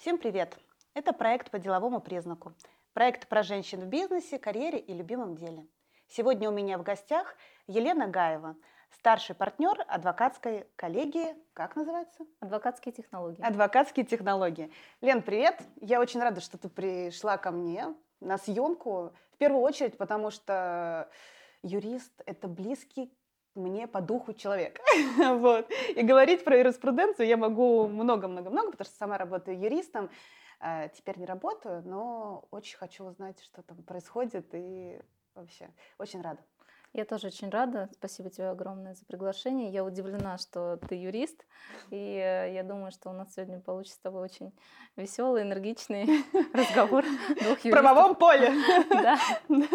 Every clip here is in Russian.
Всем привет! Это проект по деловому признаку. Проект про женщин в бизнесе, карьере и любимом деле. Сегодня у меня в гостях Елена Гаева, старший партнер адвокатской коллегии, как называется? Адвокатские технологии. Адвокатские технологии. Лен, привет! Я очень рада, что ты пришла ко мне на съемку. В первую очередь, потому что юрист – это близкий мне по духу человек. вот. И говорить про юриспруденцию я могу много-много-много, потому что сама работаю юристом. А, теперь не работаю, но очень хочу узнать, что там происходит, и вообще очень рада. Я тоже очень рада. Спасибо тебе огромное за приглашение. Я удивлена, что ты юрист. И э, я думаю, что у нас сегодня получится с тобой очень веселый, энергичный разговор двух юристов. В правовом поле. Да.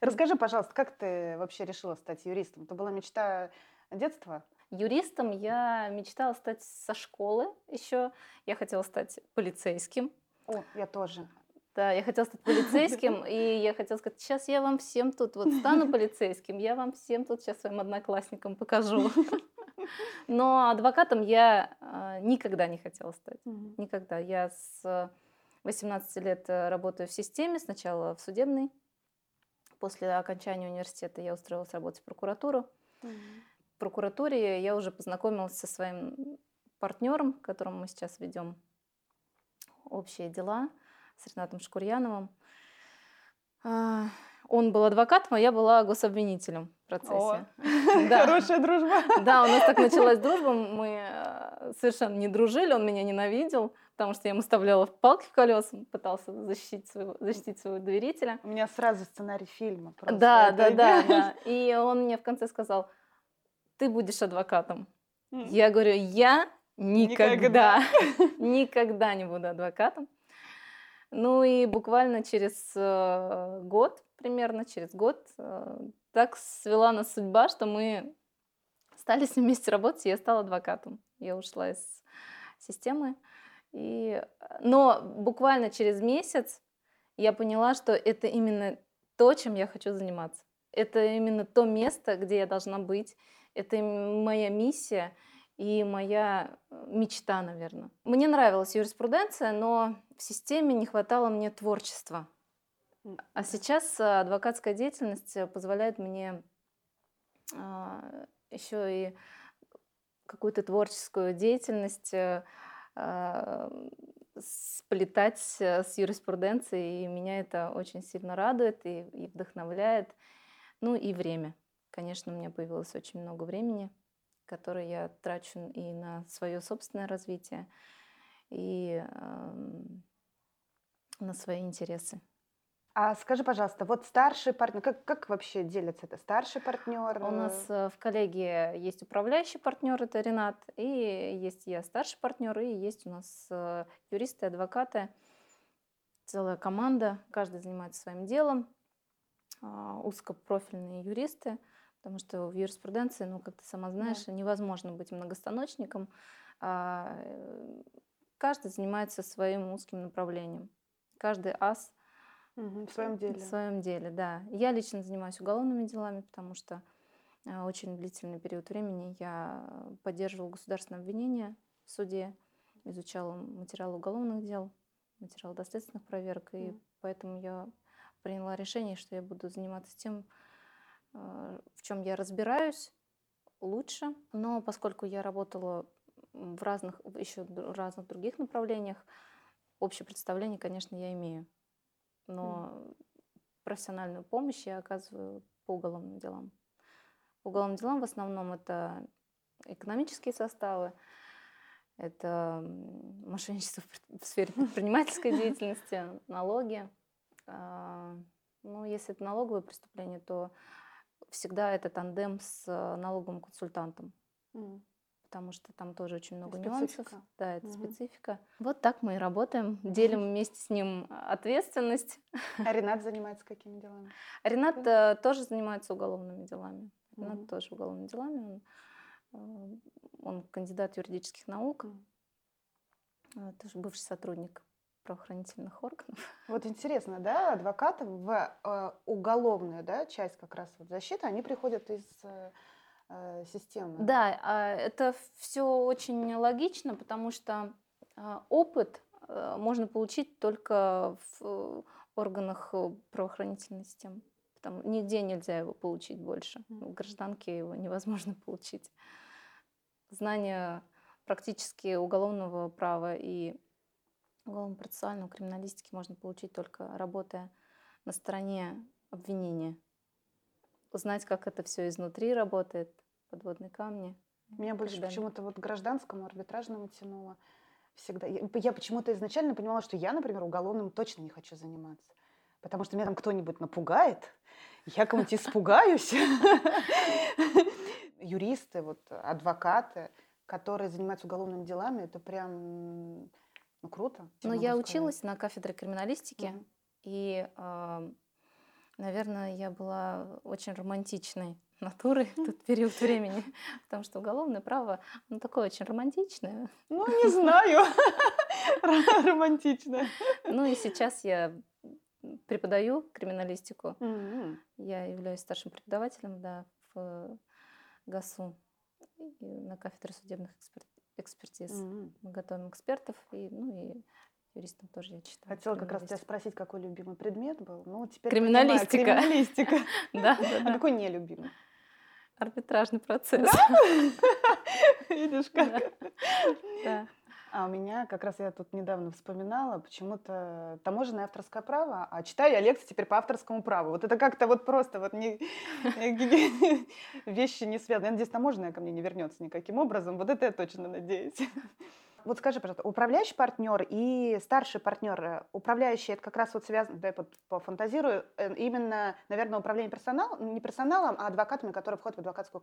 Расскажи, пожалуйста, как ты вообще решила стать юристом? Это была мечта детства? Юристом я мечтала стать со школы еще. Я хотела стать полицейским. О, я тоже. Да, я хотела стать полицейским, и я хотела сказать, сейчас я вам всем тут вот стану полицейским, я вам всем тут сейчас своим одноклассникам покажу. Но адвокатом я а, никогда не хотела стать. Никогда. Я с 18 лет э, работаю в системе, сначала в судебной. После окончания университета я устроилась работать в прокуратуру. В прокуратуре я уже познакомилась со своим партнером, которым мы сейчас ведем общие дела с Ренатом Шкурьяновым. А, он был адвокатом, а я была гособвинителем в процессе. О, да. Хорошая дружба. Да, у нас так началась дружба. Мы э, совершенно не дружили, он меня ненавидел, потому что я ему вставляла палки в колеса, пытался защитить своего, защитить своего доверителя. У меня сразу сценарий фильма. Просто да, да, да, да. И он мне в конце сказал, ты будешь адвокатом. Я говорю, я никогда, никогда не буду адвокатом. Ну и буквально через э, год, примерно через год, э, так свела нас судьба, что мы стали с ним вместе работать, я стала адвокатом. Я ушла из системы. И... Но буквально через месяц я поняла, что это именно то, чем я хочу заниматься. Это именно то место, где я должна быть. Это моя миссия и моя э, мечта, наверное. Мне нравилась юриспруденция, но в системе не хватало мне творчества. А сейчас э, адвокатская деятельность э, позволяет мне а, еще и какую-то творческую деятельность а, сплетать с юриспруденцией, и меня это очень сильно радует и, и вдохновляет. Ну и время. Конечно, у меня появилось очень много времени который я трачу и на свое собственное развитие, и э, на свои интересы. А скажи, пожалуйста, вот старший партнер, как, как вообще делится это? Старший партнер? У нас э, в коллегии есть управляющий партнер, это Ренат, и есть я старший партнер, и есть у нас э, юристы, адвокаты, целая команда, каждый занимается своим делом, а, узкопрофильные юристы – Потому что в юриспруденции, ну, как ты сама знаешь, да. невозможно быть многостаночником. А, э, каждый занимается своим узким направлением. Каждый ас угу, в своем деле. В своем деле, да. Я лично занимаюсь уголовными делами, потому что а, очень длительный период времени я поддерживала государственное обвинение в суде, изучала материалы уголовных дел, материалы доследственных проверок, и mm. поэтому я приняла решение, что я буду заниматься тем, Э, в чем я разбираюсь лучше. Но поскольку я работала в разных, еще в разных других направлениях, общее представление, конечно, я имею. Но mm. профессиональную помощь я оказываю по уголовным делам. По уголовным делам в основном это экономические составы, это мошенничество в сфере предпринимательской деятельности, налоги. А, ну, если это налоговые преступления, то всегда это тандем с э, налоговым консультантом. Mm. Потому что там тоже очень много специфика. нюансов. Да, это mm специфика. Вот так мы и работаем. Делим вместе с ним ответственность. А Ренат занимается какими делами? Ренат э, тоже занимается уголовными делами. Ренат mm тоже уголовными делами. Он, э, он кандидат юридических наук. Mm. Тоже бывший сотрудник правоохранительных органов. Вот интересно, да, адвокаты в э, уголовную да, часть как раз вот защиты, они приходят из э, э системы. Да, э, это все очень логично, потому что э, опыт э, можно получить только в органах правоохранительной системы. Там нигде нельзя его получить больше. В гражданке его невозможно получить. Знание практически уголовного права и уголовно-процессуального криминалистики можно получить только работая на стороне обвинения. Узнать, как это все изнутри работает, подводные камни. Меня больше почему-то вот гражданскому, арбитражному тянуло всегда. Я, я почему-то изначально понимала, что я, например, уголовным точно не хочу заниматься. Потому что меня там кто-нибудь напугает, я кому-нибудь испугаюсь. Юристы, вот, адвокаты, которые занимаются уголовными делами, это прям ну, круто. Но я сказать. училась на кафедре криминалистики, mm-hmm. и, э, наверное, я была очень романтичной натуры в тот период времени, потому что уголовное право, ну, такое очень романтичное. Ну, не знаю, романтичное. Ну, и сейчас я преподаю криминалистику. Я являюсь старшим преподавателем, да, в ГАСУ на кафедре судебных экспертиз. Мы готовим экспертов, и, ну, и юристом тоже я читаю. Хотела как раз тебя спросить, какой любимый предмет был. Ну, теперь Криминалистика. Понимаю, криминалистика. Да, да. А какой нелюбимый? Арбитражный процесс. Видишь, как? Да. А у меня, как раз я тут недавно вспоминала, почему-то таможенное авторское право, а читаю я лекции теперь по авторскому праву. Вот это как-то вот просто вот не, вещи не связаны. Я надеюсь, таможенное ко мне не вернется никаким образом. Вот это я точно надеюсь. Вот скажи, пожалуйста, управляющий партнер и старший партнер, э, управляющий это как раз вот связано, да, я пофантазирую, э, именно, наверное, управление персоналом, не персоналом, а адвокатами, которые входят в адвокатскую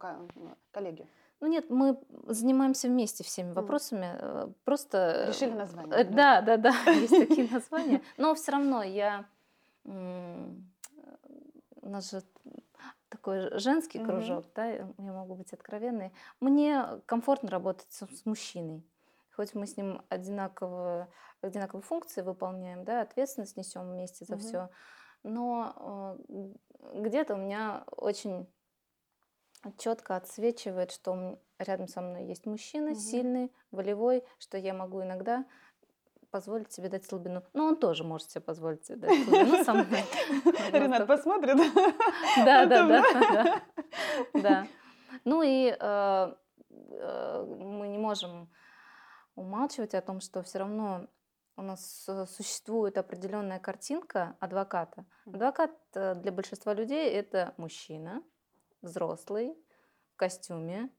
коллегию. Ну нет, мы занимаемся вместе всеми вопросами, mm. просто... Решили название. Да, да, да, есть такие названия. Но все равно я... У нас же такой женский кружок, да, я могу быть откровенной. Мне комфортно работать с мужчиной хоть мы с ним одинаково, одинаковые функции выполняем, да, ответственность несем вместе за угу. все, но э, где-то у меня очень четко отсвечивает, что рядом со мной есть мужчина угу. сильный, волевой, что я могу иногда позволить себе дать слабину. Но он тоже может себе позволить себе дать слабину со мной. Ренат посмотрит. Да, да, да, да. Ну и э, э, мы не можем умалчивать о том, что все равно у нас э, существует определенная картинка адвоката. Адвокат э, для большинства людей это мужчина, взрослый, в костюме,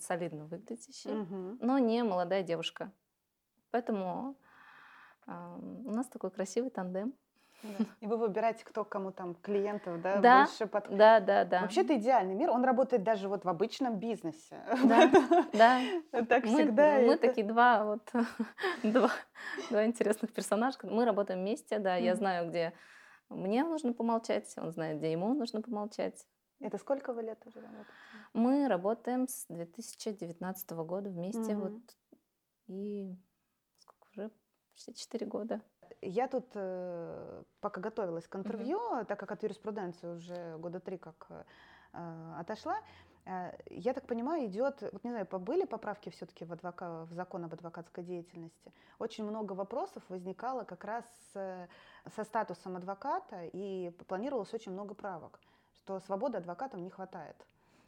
солидно выглядящий, угу. но не молодая девушка. Поэтому э, у нас такой красивый тандем. И вы выбираете, кто кому там клиентов, да, да больше под... Да, да, да. Вообще это идеальный мир. Он работает даже вот в обычном бизнесе. Да, да. Так всегда. Мы такие два вот два, два интересных персонажа. Мы работаем вместе, да. Я знаю, где мне нужно помолчать, он знает, где ему нужно помолчать. Это сколько вы лет уже работаете? Мы работаем с 2019 года вместе, вот и сколько уже почти 4 года я тут, э, пока готовилась к интервью, mm-hmm. так как от юриспруденции уже года три как э, отошла, э, я так понимаю, идет, вот не знаю, были поправки все-таки в, адвока, в закон об адвокатской деятельности. Очень много вопросов возникало как раз со статусом адвоката, и планировалось очень много правок, что свободы адвокатам не хватает.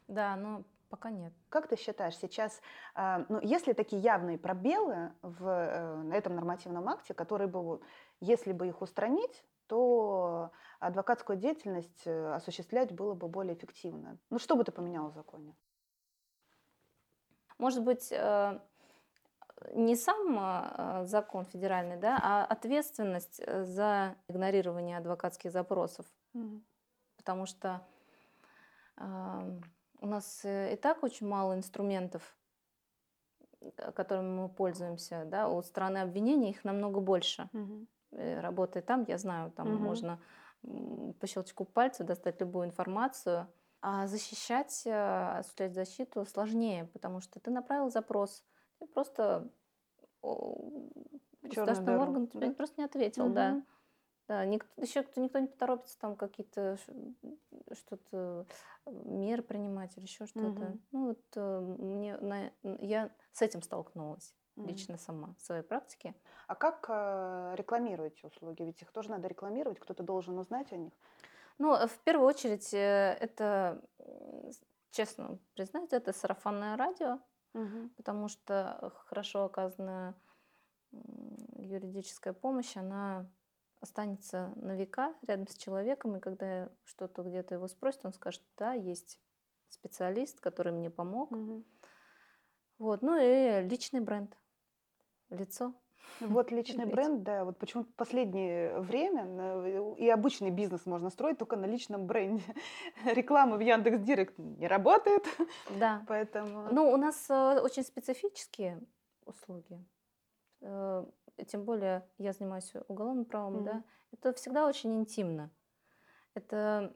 Да, но Пока нет. Как ты считаешь, сейчас, а, ну, если такие явные пробелы в э, этом нормативном акте, которые бы, если бы их устранить, то адвокатскую деятельность э, осуществлять было бы более эффективно. Ну, что бы ты поменял в законе? Может быть, э, не сам закон федеральный, да, а ответственность за игнорирование адвокатских запросов. Mm-hmm. Потому что у нас э, и так очень мало инструментов, которыми мы пользуемся. Да? У страны обвинения их намного больше. Угу. Работает там, я знаю, там угу. можно по щелчку пальца достать любую информацию. А защищать, э, осуществлять защиту сложнее, потому что ты направил запрос, ты просто государственный орган тебе да? просто не ответил, угу. да. Да, никто, еще кто, никто не поторопится там какие-то что-то меры принимать или еще что-то. Угу. Ну вот э, мне на, я с этим столкнулась. mm-hmm. лично сама в своей практике. А как э, рекламируете услуги? Ведь их тоже надо рекламировать, кто-то должен узнать о них. Ну, в первую очередь, э, это, честно признать, это сарафанное радио, угу. потому что хорошо оказанная юридическая помощь, она останется на века рядом с человеком, и когда что-то где-то его спросит, он скажет, да, есть специалист, который мне помог. Угу. Вот, ну и личный бренд, лицо. Вот личный бренд, да, вот почему в последнее время и обычный бизнес можно строить только на личном бренде. Реклама в Яндекс Директ не работает. Да. Поэтому... Ну, у нас э, очень специфические услуги. Э, тем более я занимаюсь уголовным правом, mm-hmm. да. Это всегда очень интимно. Это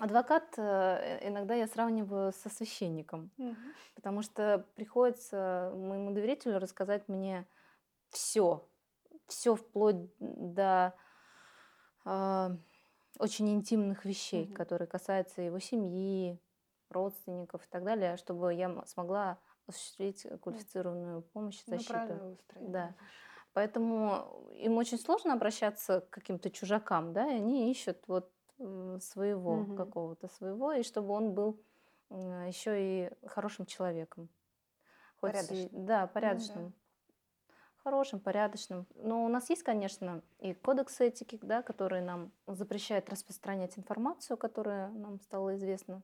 Адвокат э, иногда я сравниваю со священником, mm-hmm. потому что приходится моему доверителю рассказать мне все, все вплоть до э, очень интимных вещей, mm-hmm. которые касаются его семьи, родственников и так далее, чтобы я смогла осуществить квалифицированную помощь и ну, защиту. Ну, да. Поэтому им очень сложно обращаться к каким-то чужакам, да, и они ищут вот своего угу. какого-то своего, и чтобы он был еще и хорошим человеком. Хоть порядочным. И, да, порядочным. Ну, да хорошим, порядочным. Но у нас есть, конечно, и кодекс этики, да, который нам запрещает распространять информацию, которая нам стала известна.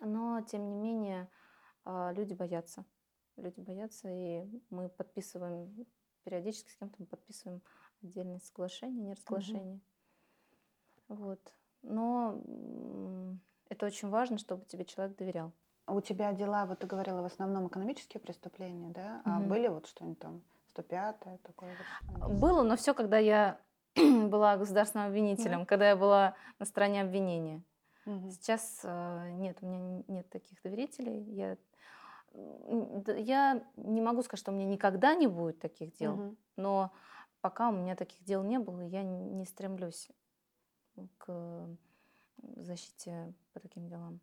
Но, тем не менее, а, люди боятся. Люди боятся, и мы подписываем, периодически с кем-то мы подписываем отдельные соглашения, неразглашения. Угу. Вот. Но это очень важно, чтобы тебе человек доверял. А у тебя дела, вот ты говорила, в основном экономические преступления, да? А угу. были вот что-нибудь там 105 такое? Вот, Было, но все, когда я была государственным обвинителем, угу. когда я была на стороне обвинения. Угу. Сейчас э, нет, у меня нет таких доверителей. Я, я не могу сказать, что у меня никогда не будет таких дел, угу. но пока у меня таких дел не было, я не стремлюсь к защите по таким делам.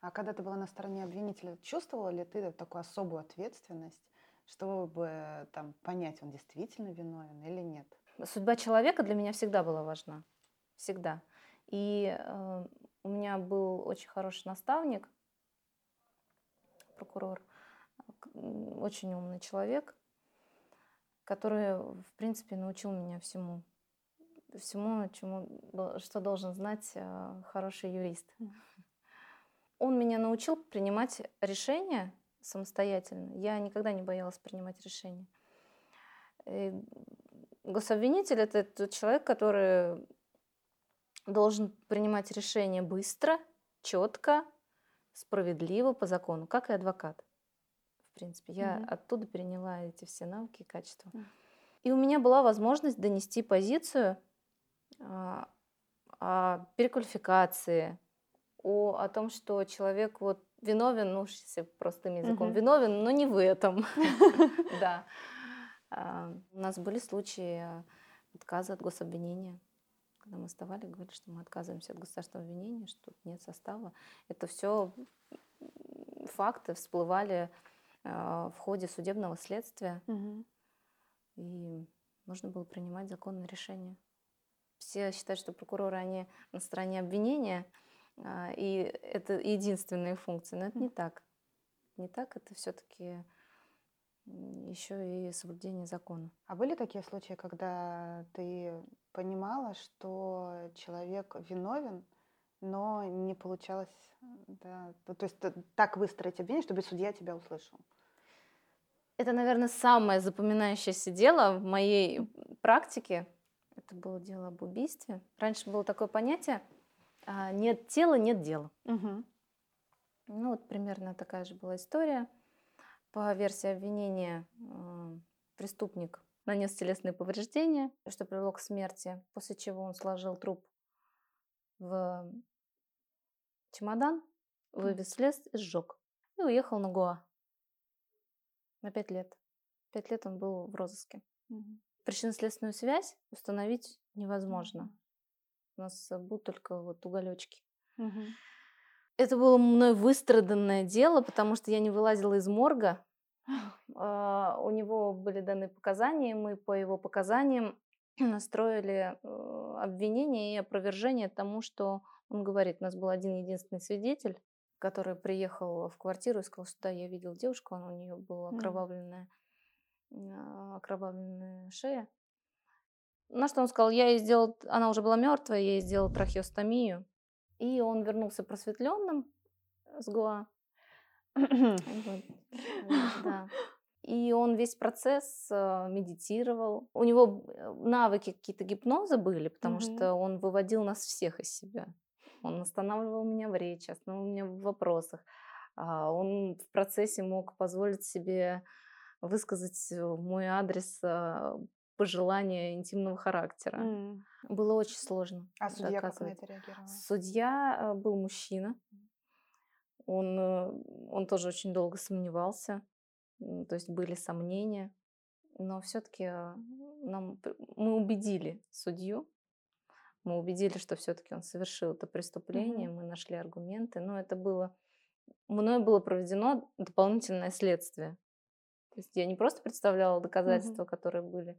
А когда ты была на стороне обвинителя, чувствовала ли ты такую особую ответственность, чтобы там, понять, он действительно виновен или нет? Судьба человека для меня всегда была важна. Всегда. И э, у меня был очень хороший наставник, прокурор, очень умный человек, который, в принципе, научил меня всему. Всему, чему, что должен знать э, хороший юрист. Он меня научил принимать решения самостоятельно. Я никогда не боялась принимать решения. И гособвинитель это тот человек, который должен принимать решения быстро, четко, справедливо, по закону, как и адвокат. В принципе, я mm оттуда переняла эти все навыки и качества. mm И у меня была возможность донести позицию а, о переквалификации, о, о том, что человек вот виновен, ну, если простым языком, угу. виновен, но не в этом. Да. А, у нас были случаи отказа от гособвинения. Когда мы вставали, говорили, что мы отказываемся от государственного обвинения, что тут нет состава. Это все факты всплывали а, в ходе судебного следствия. И нужно было принимать законное решение. Все считают, что прокуроры, они на стороне обвинения – а, и это единственные функции. Но это не так. Не так, это все-таки еще и соблюдение закона. А были такие случаи, когда ты понимала, что человек виновен, но не получалось, да, то есть так выстроить обвинение, чтобы судья тебя услышал? Это, наверное, самое запоминающееся дело в моей практике. Это было дело об убийстве. Раньше было такое понятие – а, нет тела, нет дела. Угу. Ну вот примерно такая же была история. По версии обвинения преступник нанес телесные повреждения, что привело к смерти, после чего он сложил труп в чемодан, вывез в лес и сжег. И уехал на Гоа на пять лет. Пять лет он был в розыске. Угу. Причинно-следственную связь установить невозможно. У нас э, будут только вот уголечки. Угу. Это было мной выстраданное дело, потому что я не вылазила из морга. А, у него были даны показания, мы по его показаниям настроили э, обвинение и опровержение тому, что он говорит. У нас был один единственный свидетель, который приехал в квартиру и сказал, что да, я видел девушку, она, у нее была окровавленная, mm. окровавленная шея. На что он сказал, я ей сделал, она уже была мертвая, я ей сделал трахеостомию. И он вернулся просветленным с Гоа. да. И он весь процесс э, медитировал. У него э, навыки какие-то гипноза были, потому mm-hmm. что он выводил нас всех из себя. Он останавливал меня в речи, останавливал меня в вопросах. А он в процессе мог позволить себе высказать в мой адрес э, пожелания интимного характера. Mm. Было очень сложно. А судья как на это реагировала? Судья был мужчина. Он, он тоже очень долго сомневался то есть были сомнения, но все-таки а, нам, мы убедили судью, мы убедили, что все-таки он совершил это преступление, mm-hmm. мы нашли аргументы, но это было, мной было проведено дополнительное следствие. То есть я не просто представляла доказательства, mm-hmm. которые были э,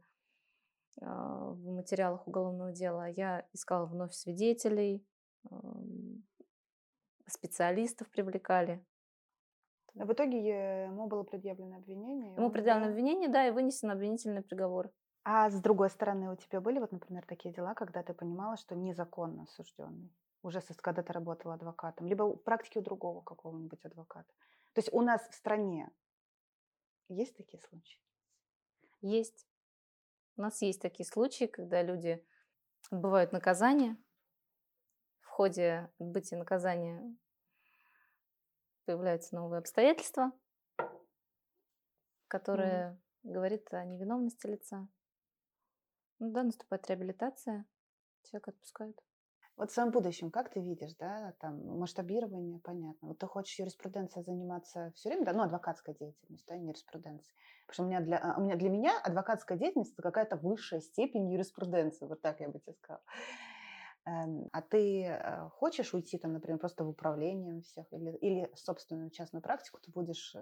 в материалах уголовного дела, а я искала вновь свидетелей, специалистов привлекали, в итоге ему было предъявлено обвинение. Ему предъявлено да? обвинение, да, и вынесен обвинительный приговор. А с другой стороны, у тебя были вот, например, такие дела, когда ты понимала, что незаконно осужденный? Уже когда ты работала адвокатом, либо в практике у другого какого-нибудь адвоката. То есть у нас в стране есть такие случаи? Есть. У нас есть такие случаи, когда люди отбывают наказание. В ходе отбытия наказания появляются новые обстоятельства, которые mm. говорят о невиновности лица. Ну да, наступает реабилитация, человека отпускают. Вот в своем будущем, как ты видишь, да, там масштабирование, понятно. Вот ты хочешь юриспруденцией заниматься все время, да, ну, адвокатской деятельностью, да, не юриспруденцией. Потому что у меня для, а, у меня, для меня адвокатская деятельность – это какая-то высшая степень юриспруденции, вот так я бы тебе сказала. Эм, а ты э, хочешь уйти, там, например, просто в управление всех или, или собственную частную практику ты будешь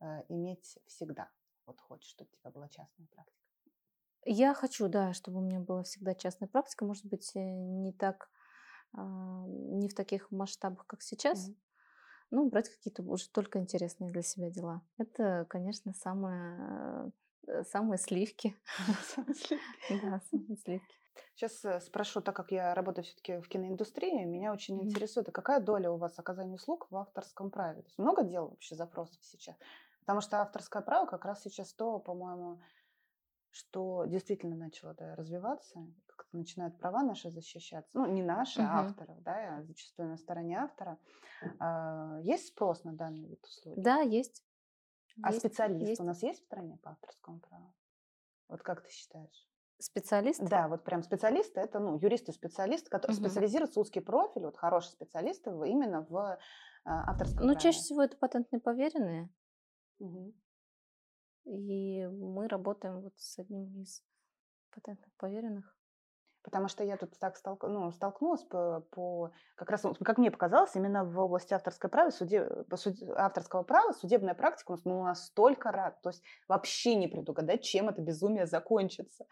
э, иметь всегда? Вот хочешь, чтобы у тебя была частная практика? Я хочу, да, чтобы у меня была всегда частная практика. Может быть, э, не так, не в таких масштабах, как сейчас. Mm-hmm. Ну, брать какие-то уже только интересные для себя дела. Это, конечно, самое, самые сливки. Да, самые сливки. Сейчас э, спрошу, так как я работаю все-таки в киноиндустрии, меня очень mm-hmm. интересует, а какая доля у вас оказания услуг в авторском праве? То есть много дел вообще запросов сейчас? Потому что авторское право как раз сейчас то, по-моему, что действительно начало да, развиваться, как-то начинают права наши защищаться. Ну, не наши, uh-huh. а авторов, да, а зачастую на стороне автора. А, есть спрос на данный вид услуг? Да, есть. А есть, специалисты есть. у нас есть в стране по авторскому праву? Вот как ты считаешь? Специалист? Да, вот прям специалисты, это ну, юристы-специалисты, которые угу. специализируются, узкий профиль, вот хорошие специалисты именно в а, авторском Ну, праве. чаще всего это патентные поверенные. Угу. И мы работаем вот с одним из патентных поверенных. Потому что я тут так столк... ну, столкнулась по, по, как раз, как мне показалось, именно в области авторского права, суде... суд... авторского права судебная практика у нас ну, настолько рад, то есть вообще не предугадать, чем это безумие закончится.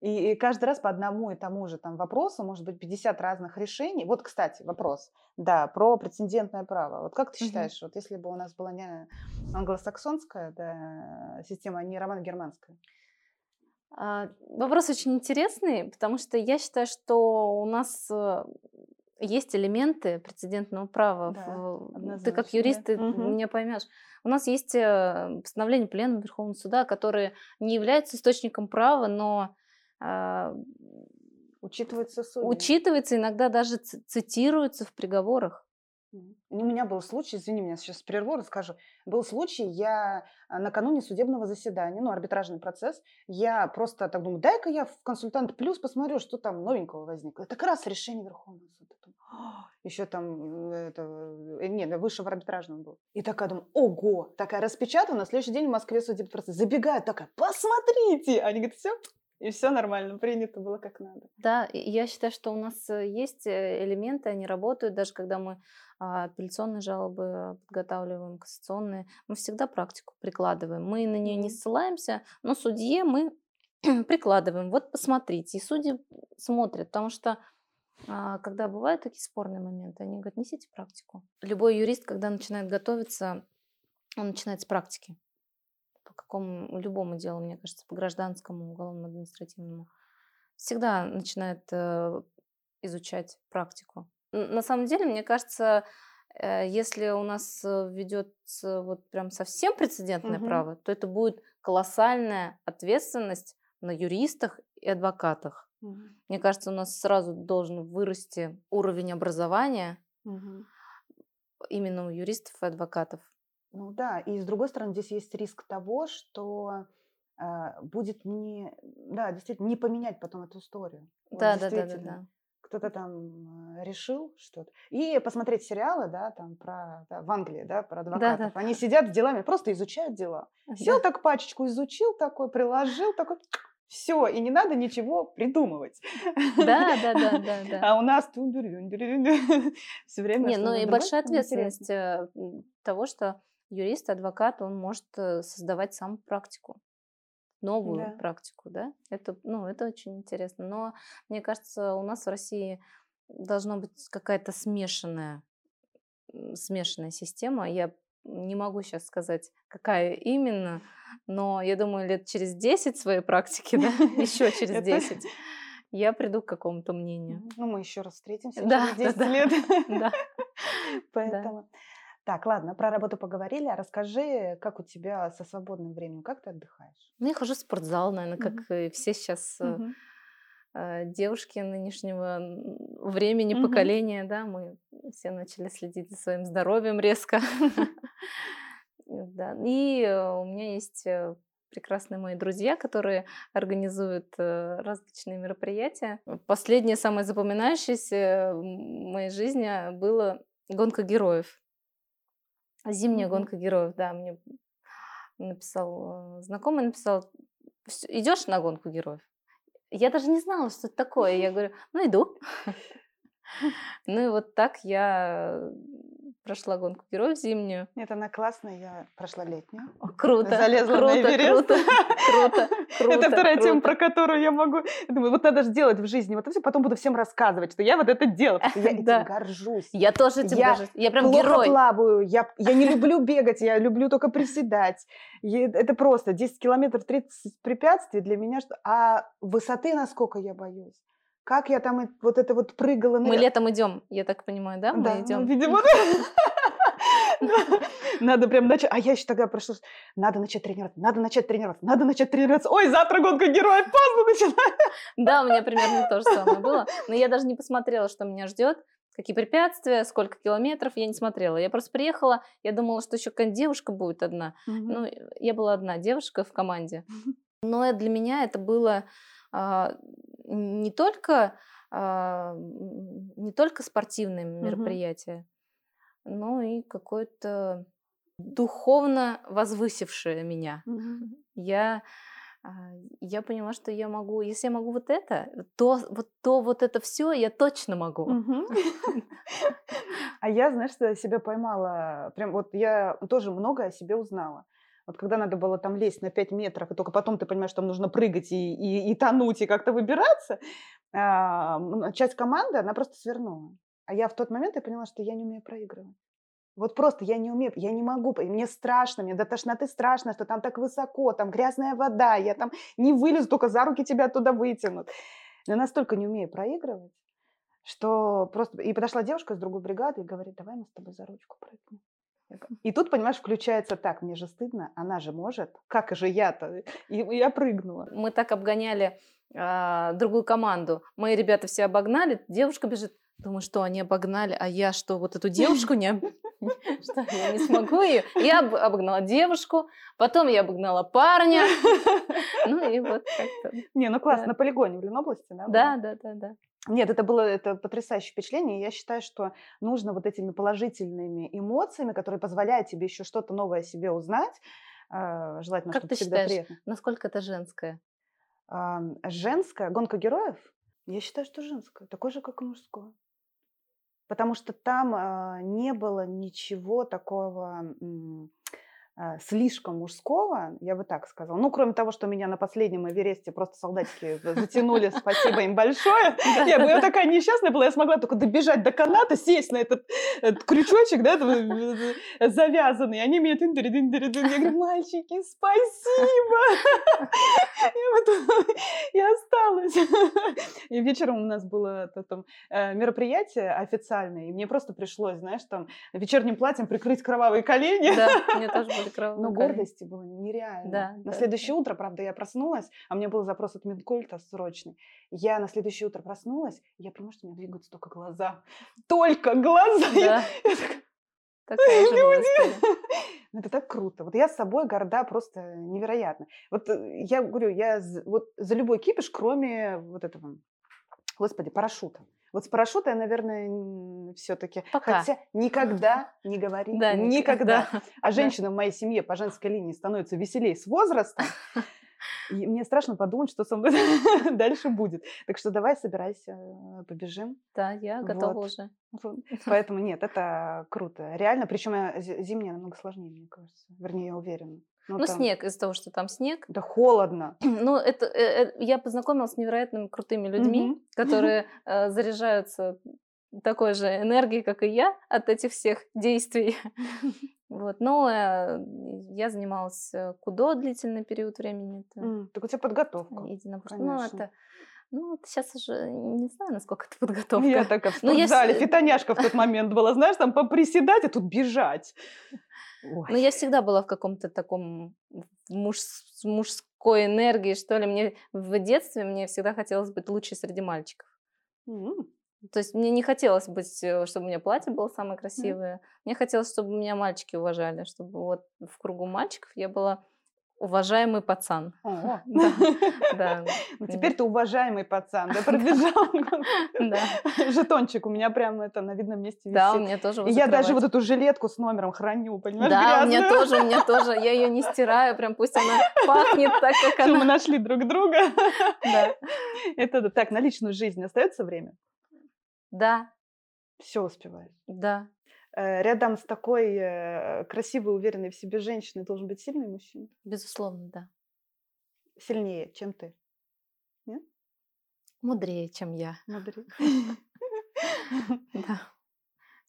И, и каждый раз по одному и тому же там вопросу может быть 50 разных решений. Вот, кстати, вопрос, да, про прецедентное право. Вот как ты считаешь, угу. вот если бы у нас была не англосаксонская да, система, а не романо-германская? А, вопрос очень интересный, потому что я считаю, что у нас э, есть элементы прецедентного права. Да, ты как юрист, ты угу. меня поймешь. У нас есть э, постановление Пленума Верховного Суда, которые не являются источником права, но учитывается судьями. Учитывается, иногда даже цитируется в приговорах. У меня был случай, извини меня, сейчас прерву, расскажу. Был случай, я а, накануне судебного заседания, ну, арбитражный процесс, я просто так думаю, дай-ка я в консультант плюс посмотрю, что там новенького возникло. Это как раз решение Верховного суда. Еще там, это, э, нет, высшего арбитражного был. И такая думаю, ого, такая распечатана, на следующий день в Москве судебный процесс. Забегает такая, посмотрите! Они говорят, все, и все нормально, принято было как надо. Да, я считаю, что у нас э, есть э, элементы, они работают, даже когда мы а, апелляционные жалобы подготавливаем, кассационные, мы всегда практику прикладываем. Мы на нее не ссылаемся, но судье мы прикладываем. Вот посмотрите, и судьи смотрят, потому что а, когда бывают такие спорные моменты, они говорят, несите практику. Любой юрист, когда начинает готовиться, он начинает с практики. Какому, любому делу, мне кажется, по гражданскому, уголовному, административному. Всегда начинает э, изучать практику. На самом деле, мне кажется, э, если у нас э, ведется вот прям совсем прецедентное угу. право, то это будет колоссальная ответственность на юристах и адвокатах. Угу. Мне кажется, у нас сразу должен вырасти уровень образования угу. именно у юристов и адвокатов. Ну да, и с другой стороны, здесь есть риск того, что э, будет не, да, действительно, не поменять потом эту историю. Да, вот, да, да, да, да. Кто-то там решил что-то. И посмотреть сериалы, да, там про да, в Англии, да, про адвокатов. Да, да. Они сидят с делами, просто изучают дела. Сел да. так пачечку, изучил такой, приложил такой, все, и не надо ничего придумывать. Да, да, да, да, да. А у нас все время. Не, ну и большая ответственность э, того, что юрист, адвокат, он может э, создавать сам практику новую да. практику, да? Это, ну, это очень интересно. Но мне кажется, у нас в России должна быть какая-то смешанная, смешанная система. Я не могу сейчас сказать, какая именно, но я думаю, лет через 10 своей практики, да, еще через 10, я приду к какому-то мнению. Ну, мы еще раз встретимся через 10 да, лет. Да. Поэтому. Так, ладно, про работу поговорили. А расскажи, как у тебя со свободным временем, как ты отдыхаешь? Ну, я хожу в спортзал, наверное, как mm-hmm. и все сейчас mm-hmm. э, девушки нынешнего времени, mm-hmm. поколения, да, мы все начали следить за своим здоровьем резко. Да, и э, у меня есть э, прекрасные мои друзья, которые организуют э, различные мероприятия. Последнее, самое запоминающееся в моей жизни было гонка героев. Зимняя гонка героев, да, мне написал знакомый, написал, идешь на гонку героев? Я даже не знала, что это такое. Я говорю, ну иду. Ну и вот так я прошла гонку героев зимнюю. Нет, она классная, я прошла летнюю. О, круто. Залезла круто, на Эверест. Круто, круто, круто. Это вторая круто. тема, про которую я могу... Я думаю, вот надо же делать в жизни. Вот это все, потом буду всем рассказывать, что я вот это делала. Я этим горжусь. Я тоже этим я горжусь. Я прям герой. плаваю, я, я не люблю бегать, я люблю только приседать. Это просто 10 километров 30 препятствий для меня. А высоты насколько я боюсь. Как я там вот это вот прыгала. Мы летом идем, я так понимаю, да? Мы да, идем. Ну, видимо, Надо прям начать. А я еще тогда прошло, надо начать тренироваться, надо начать тренироваться, надо начать тренироваться. Ой, завтра гонка героев, поздно начинаю. Да, у меня примерно то же самое было. Но я даже не посмотрела, что меня ждет какие препятствия, сколько километров, я не смотрела. Я просто приехала, я думала, что еще какая-то девушка будет одна. Угу. Ну, я была одна девушка в команде. Но для меня это было а, не только а, не только спортивное мероприятие, но и какое-то духовно возвысившее меня. Mm-hmm. Я а, я поняла, что я могу, если я могу вот это, то вот то вот это все я точно могу. А я, знаешь, себя поймала, прям вот я тоже много о себе узнала. Вот когда надо было там лезть на 5 метров, и только потом ты понимаешь, что там нужно прыгать и, и, и тонуть, и как-то выбираться, а, часть команды, она просто свернула. А я в тот момент я поняла, что я не умею проигрывать. Вот просто я не умею, я не могу, мне страшно, мне до тошноты страшно, что там так высоко, там грязная вода, я там не вылезу, только за руки тебя туда вытянут. Я настолько не умею проигрывать, что просто... И подошла девушка из другой бригады и говорит, давай мы с тобой за ручку прыгнем. И тут, понимаешь, включается так, мне же стыдно, она же может, как же я-то? И я прыгнула. Мы так обгоняли э, другую команду. Мои ребята все обогнали, девушка бежит, Думаю, что они обогнали, а я что, вот эту девушку не... Что, я не смогу ее? Я обогнала девушку, потом я обогнала парня. Ну и вот как-то. Не, ну классно, на полигоне в Ленобласти, да? Да, да, да, да. Нет, это было это потрясающее впечатление. Я считаю, что нужно вот этими положительными эмоциями, которые позволяют тебе еще что-то новое о себе узнать, э, желательно, как ты считаешь, приятно. насколько это женское? А, женская гонка героев, я считаю, что женская, такой же, как и мужская. Потому что там а, не было ничего такого слишком мужского, я бы так сказала. Ну, кроме того, что меня на последнем Эвересте просто солдатики затянули, спасибо им большое. Я, я такая несчастная была, я смогла только добежать до каната, сесть на этот, этот крючочек, да, завязанный. Они меня тындери, тындери, тындери. Я говорю, мальчики, спасибо. И осталась. И вечером у нас было там, э, мероприятие официальное, и мне просто пришлось, знаешь, там вечерним платьем прикрыть кровавые колени. Да, мне тоже были кровавые Но гордости было нереально. Да, на да, следующее утро, правда, я проснулась, а мне был запрос от Минкульта срочный. Я на следующее утро проснулась, и я понимаю, что у меня двигаются только глаза. Только глаза! Да. Такая же ну, это так круто. Вот я с собой горда просто невероятно. Вот э, я говорю, я вот за любой кипиш, кроме вот этого, господи, парашюта. Вот с парашюта я, наверное, все-таки. Хотя никогда не говори. Да, никогда. А женщина в моей семье по женской линии становится веселее с возрастом. И мне страшно подумать, что со мной дальше будет. Так что давай собирайся, побежим. Да, я готова вот. уже. Поэтому нет, это круто. Реально, причем зимняя намного сложнее, мне кажется. Вернее, я уверена. Ну, ну там... снег, из-за того, что там снег. Да холодно. Ну, это, э, э, я познакомилась с невероятными крутыми людьми, угу. которые э, заряжаются такой же энергией, как и я, от этих всех действий. Вот. Но э, я занималась э, кудо длительный период времени. Это... Mm, так у тебя подготовка. Единоборство. Ну, это ну, сейчас уже не знаю, насколько это подготовка. Я такая в спортзале, я... фитоняшка в тот момент была, знаешь, там поприседать, а тут бежать. Ой. Ну, я всегда была в каком-то таком муж, мужской энергии, что ли. Мне в детстве мне всегда хотелось быть лучшей среди мальчиков. Mm. То есть мне не хотелось быть, э, чтобы у меня платье было самое красивое. Mm. Мне хотелось, чтобы меня мальчики уважали, чтобы вот в кругу мальчиков я была Уважаемый пацан. О, да, да. Ну, теперь ты уважаемый пацан, да, пробежал. Да. Жетончик у меня прямо это на видном месте висит. Да, у меня тоже И я даже вот эту жилетку с номером храню, понимаешь, Да, у меня тоже, у меня тоже. Я ее не стираю, прям пусть она пахнет так, как она. Мы нашли друг друга. Да. Это так, на личную жизнь остается время? Да. Все успеваешь? Да. Э, рядом с такой э, красивой, уверенной в себе женщиной должен быть сильный мужчина? Безусловно, да. Сильнее, чем ты? Нет? Мудрее, чем я. Мудрее. Да.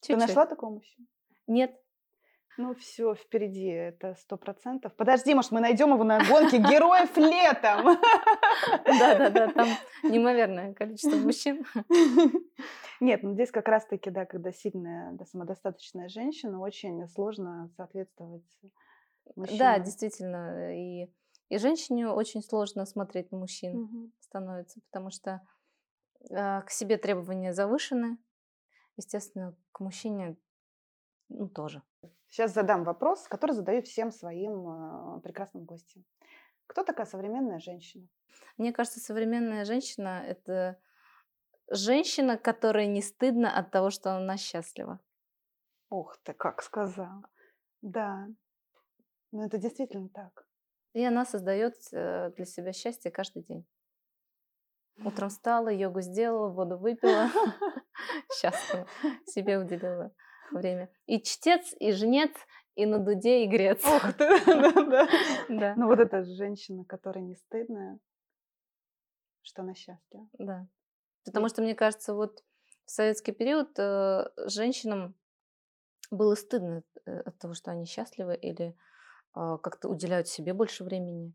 Ты нашла такого мужчину? Нет. Ну все, впереди, это сто процентов. Подожди, может, мы найдем его на гонке героев летом. Да-да-да, там неимоверное количество мужчин. Нет, ну здесь как раз-таки, да, когда сильная, да, самодостаточная женщина, очень сложно соответствовать мужчине. Да, действительно. И, и женщине очень сложно смотреть на мужчин угу. становится, потому что э, к себе требования завышены. Естественно, к мужчине ну, тоже. Сейчас задам вопрос, который задаю всем своим э, прекрасным гостям. Кто такая современная женщина? Мне кажется, современная женщина – это женщина, которой не стыдно от того, что она счастлива. Ух ты, как сказала. Да, но это действительно так. И она создает э, для себя счастье каждый день. Утром встала, йогу сделала, воду выпила, счастлива, себе уделила время. И чтец, и жнец, и на дуде, и грец. Ух ты, да. Ну вот эта женщина, которая не стыдная, что она счастлива. Да. Потому что, мне кажется, вот в советский период э, женщинам было стыдно э, от того, что они счастливы или э, как-то уделяют себе больше времени,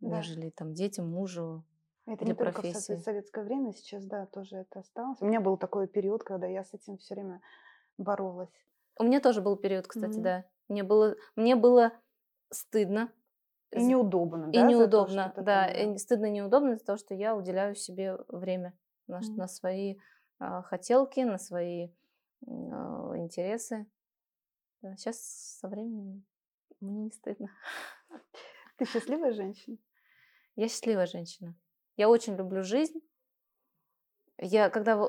да. нежели там детям, мужу. Это не профессии. только в советское время, сейчас, да, тоже это осталось. У меня был такой период, когда я с этим все время боролась. У меня тоже был период, кстати, mm-hmm. да. Мне было, мне было стыдно. Неудобно, и да? И неудобно, то, да. И стыдно и неудобно из-за того, что я уделяю себе время на, mm. на свои а, хотелки, на свои а, интересы. Да, сейчас со временем мне не стыдно. Ты счастливая женщина? Я счастливая женщина. Я очень люблю жизнь. Я когда,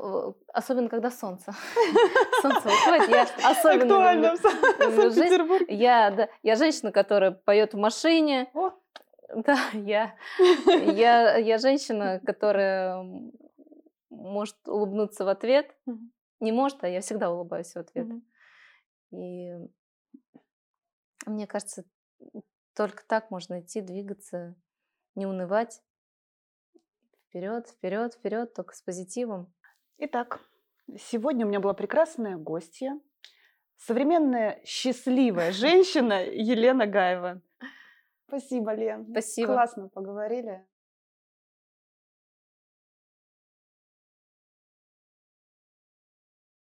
особенно когда солнце, солнце выходит, я особенно люблю, люблю жизнь. Я, да, я женщина, которая поет в машине, Да, я, я, я женщина, которая может улыбнуться в ответ. Не может, а я всегда улыбаюсь в ответ. И мне кажется, только так можно идти, двигаться, не унывать. Вперед, вперед, вперед, только с позитивом. Итак, сегодня у меня была прекрасная гостья, современная счастливая женщина Елена Гаева. Спасибо, Лен. Спасибо. Классно поговорили.